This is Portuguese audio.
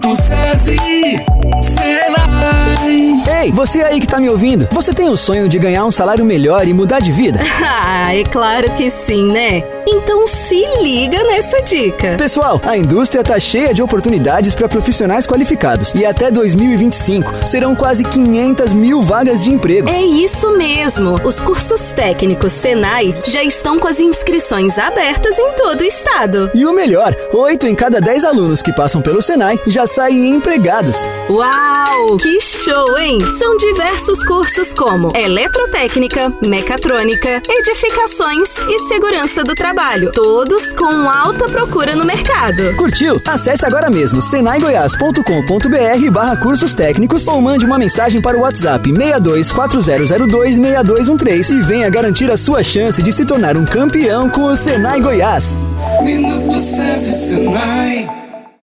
Minuto SESI. Ei, você aí que tá me ouvindo, você tem o sonho de ganhar um salário melhor e mudar de vida? ah, é claro que sim, né? Então se liga nessa dica. Pessoal, a indústria tá cheia de oportunidades para profissionais qualificados e até 2025 serão quase 500 mil vagas de emprego. É isso mesmo. Os cursos técnicos Senai já estão com as inscrições abertas em todo o estado. E o melhor, 8 em cada 10 alunos que passam pelo Senai já saem empregados. Uau, que show, hein? São diversos cursos como eletrotécnica, mecatrônica, edificações e segurança do trabalho, todos com alta procura no mercado. Curtiu? Acesse agora mesmo senaigoias.com.br barra cursos técnicos ou mande uma mensagem para o WhatsApp 6240026213 e venha garantir a sua chance de se tornar um campeão com o Senai Goiás. Minuto SESI, Senai.